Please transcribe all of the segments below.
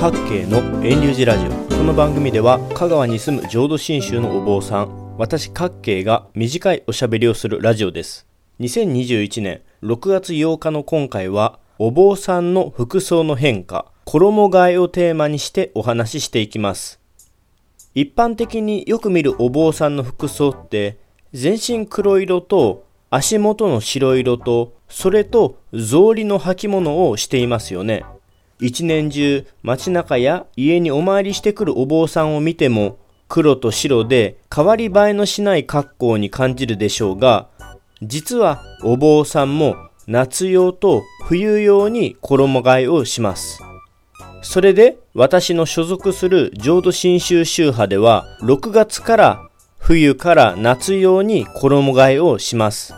各系の遠流寺ラジオ。この番組では香川に住む浄土真宗のお坊さん私各系が短いおしゃべりをするラジオです。2021年6月8日の今回はお坊さんの服装の変化衣替えをテーマにしてお話ししていきます。一般的によく見るお坊さんの服装って全身黒色と足元の白色とそれと草履の履物をしていますよね。一年中街中や家にお参りしてくるお坊さんを見ても黒と白で変わり映えのしない格好に感じるでしょうが実はお坊さんも夏用と冬用に衣替えをします。それで私の所属する浄土真宗宗派では6月から冬から夏用に衣替えをします。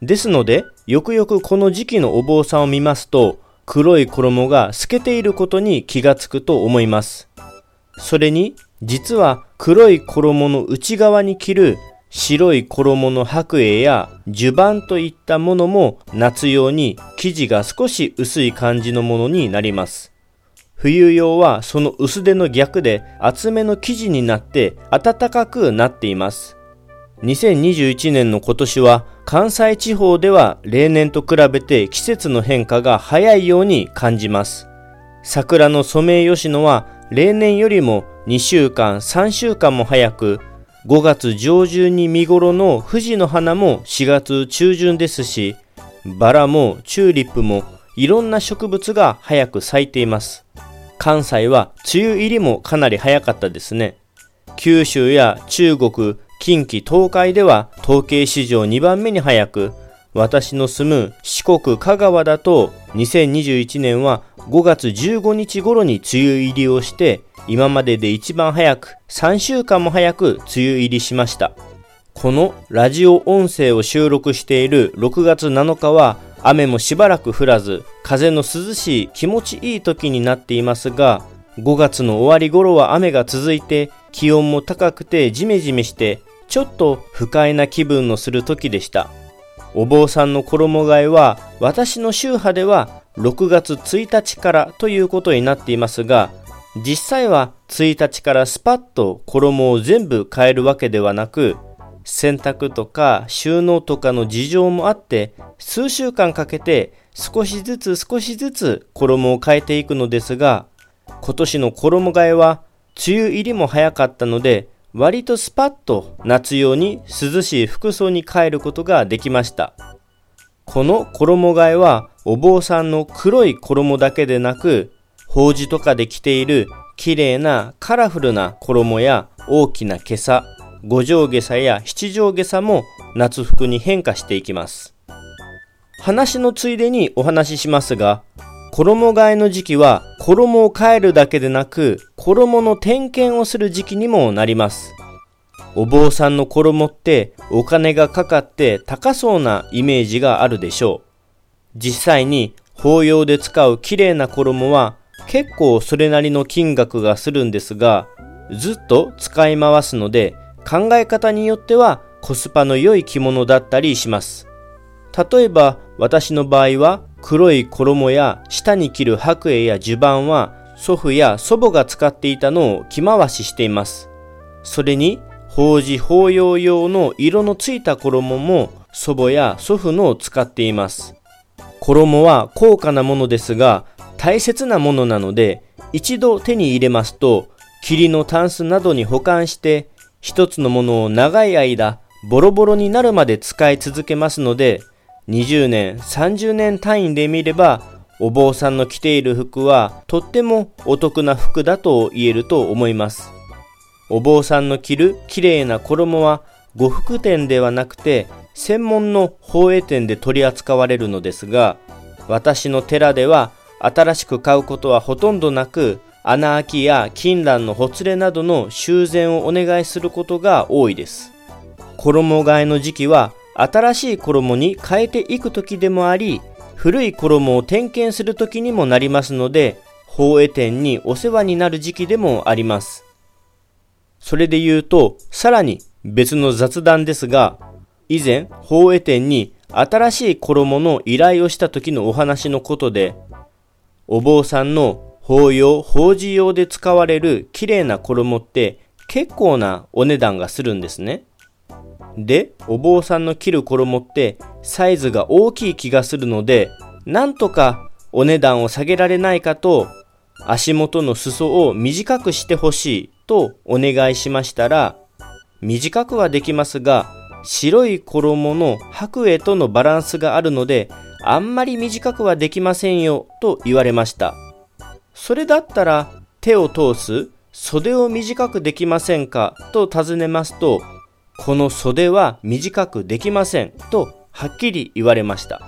ですのでよくよくこの時期のお坊さんを見ますと黒い衣が透けていることに気がつくと思います。それに、実は黒い衣の内側に着る白い衣の白衣や襦袢といったものも夏用に生地が少し薄い感じのものになります。冬用はその薄手の逆で厚めの生地になって暖かくなっています。2021年の今年は関西地方では例年と比べて季節の変化が早いように感じます。桜のソメイヨシノは例年よりも2週間、3週間も早く、5月上旬に見頃の富士の花も4月中旬ですし、バラもチューリップもいろんな植物が早く咲いています。関西は梅雨入りもかなり早かったですね。九州や中国、近畿東海では統計史上2番目に早く、私の住む四国香川だと2021年は5月15日頃に梅雨入りをして今までで一番早く3週間も早く梅雨入りしました。このラジオ音声を収録している6月7日は雨もしばらく降らず風の涼しい気持ちいい時になっていますが5月の終わり頃は雨が続いて気温も高くてジメジメしてちょっと不快な気分のする時でした。お坊さんの衣替えは私の宗派では6月1日からということになっていますが、実際は1日からスパッと衣を全部変えるわけではなく、洗濯とか収納とかの事情もあって数週間かけて少しずつ少しずつ衣を変えていくのですが今年の衣替えは梅雨入りも早かったので割とスパッと夏用に涼しい服装に変えることができました。この衣替えはお坊さんの黒い衣だけでなく、法事とかで着ている綺麗なカラフルな衣や大きな袈裟、五条袈裟や七条袈裟も夏服に変化していきます。話のついでにお話ししますが、衣替えの時期は衣を変えるだけでなく衣の点検をする時期にもなります。お坊さんの衣ってお金がかかって高そうなイメージがあるでしょう。実際に法要で使う綺麗な衣は結構それなりの金額がするんですがずっと使い回すので考え方によってはコスパの良い着物だったりします。例えば私の場合は黒い衣や下に着る白衣や襦袢は祖父や祖母が使っていたのを着回ししています。それに法事法要用の色のついた衣も祖母や祖父のを使っています。衣は高価なものですが大切なものなので一度手に入れますと霧のタンスなどに保管して一つのものを長い間ボロボロになるまで使い続けますので20年、30年単位で見れば、お坊さんの着ている服はとってもお得な服だと言えると思います。お坊さんの着る綺麗な衣は呉服店ではなくて専門の法営店で取り扱われるのですが、私の寺では新しく買うことはほとんどなく、穴開きや金蘭のほつれなどの修繕をお願いすることが多いです。衣替えの時期は新しい衣に変えていく時でもあり、古い衣を点検する時にもなりますので、法営店にお世話になる時期でもあります。それで言うと、さらに別の雑談ですが、以前、法営店に新しい衣の依頼をした時のお話のことで、お坊さんの法用、法事用で使われる綺麗な衣って結構なお値段がするんですね。で、お坊さんの着る衣ってサイズが大きい気がするので、なんとかお値段を下げられないかと、足元の裾を短くしてほしいとお願いしましたら、短くはできますが、白い衣の白衣とのバランスがあるので、あんまり短くはできませんよと言われました。それだったら手を通す袖を短くできませんかと尋ねますと、この袖は短くできませんとはっきり言われました。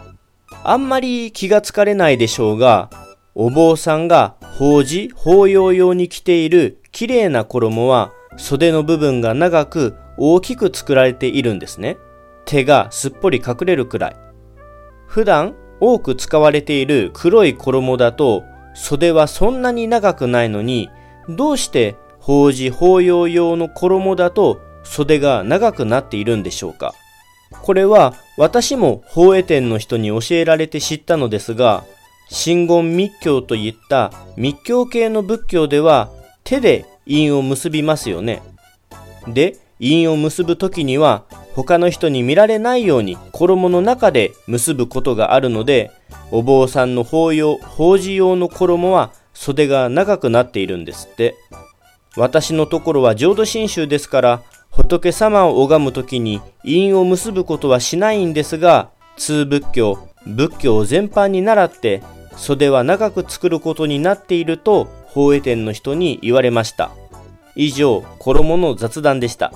あんまり気がつかれないでしょうが、お坊さんが法事、法要用に着ている綺麗な衣は袖の部分が長く大きく作られているんですね。手がすっぽり隠れるくらい。普段多く使われている黒い衣だと袖はそんなに長くないのにどうして法事法要用の衣だと袖が長くなっているんでしょうか？これは私も法会店の人に教えられて知ったのですが真言密教といった密教系の仏教では手で印を結びますよね。で、印を結ぶ時には他の人に見られないように衣の中で結ぶことがあるのでお坊さんの法要法事用の衣は袖が長くなっているんですって私のところは浄土真宗ですから仏様を拝む時に印を結ぶことはしないんですが通仏教仏教全般に倣って袖は長く作ることになっていると法営店の人に言われました以上衣の雑談でした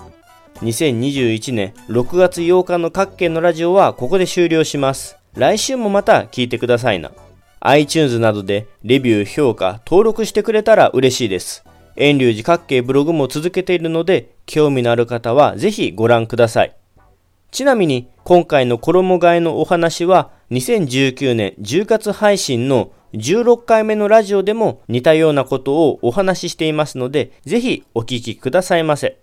2021年6月8日の各県のラジオはここで終了します。来週もまた聞いてくださいな。iTunes などでレビュー、評価、登録してくれたら嬉しいです。遠隆寺各系ブログも続けているので、興味のある方はぜひご覧ください。ちなみに、今回の衣替えのお話は、2019年10月配信の16回目のラジオでも似たようなことをお話ししていますので、ぜひお聞きくださいませ。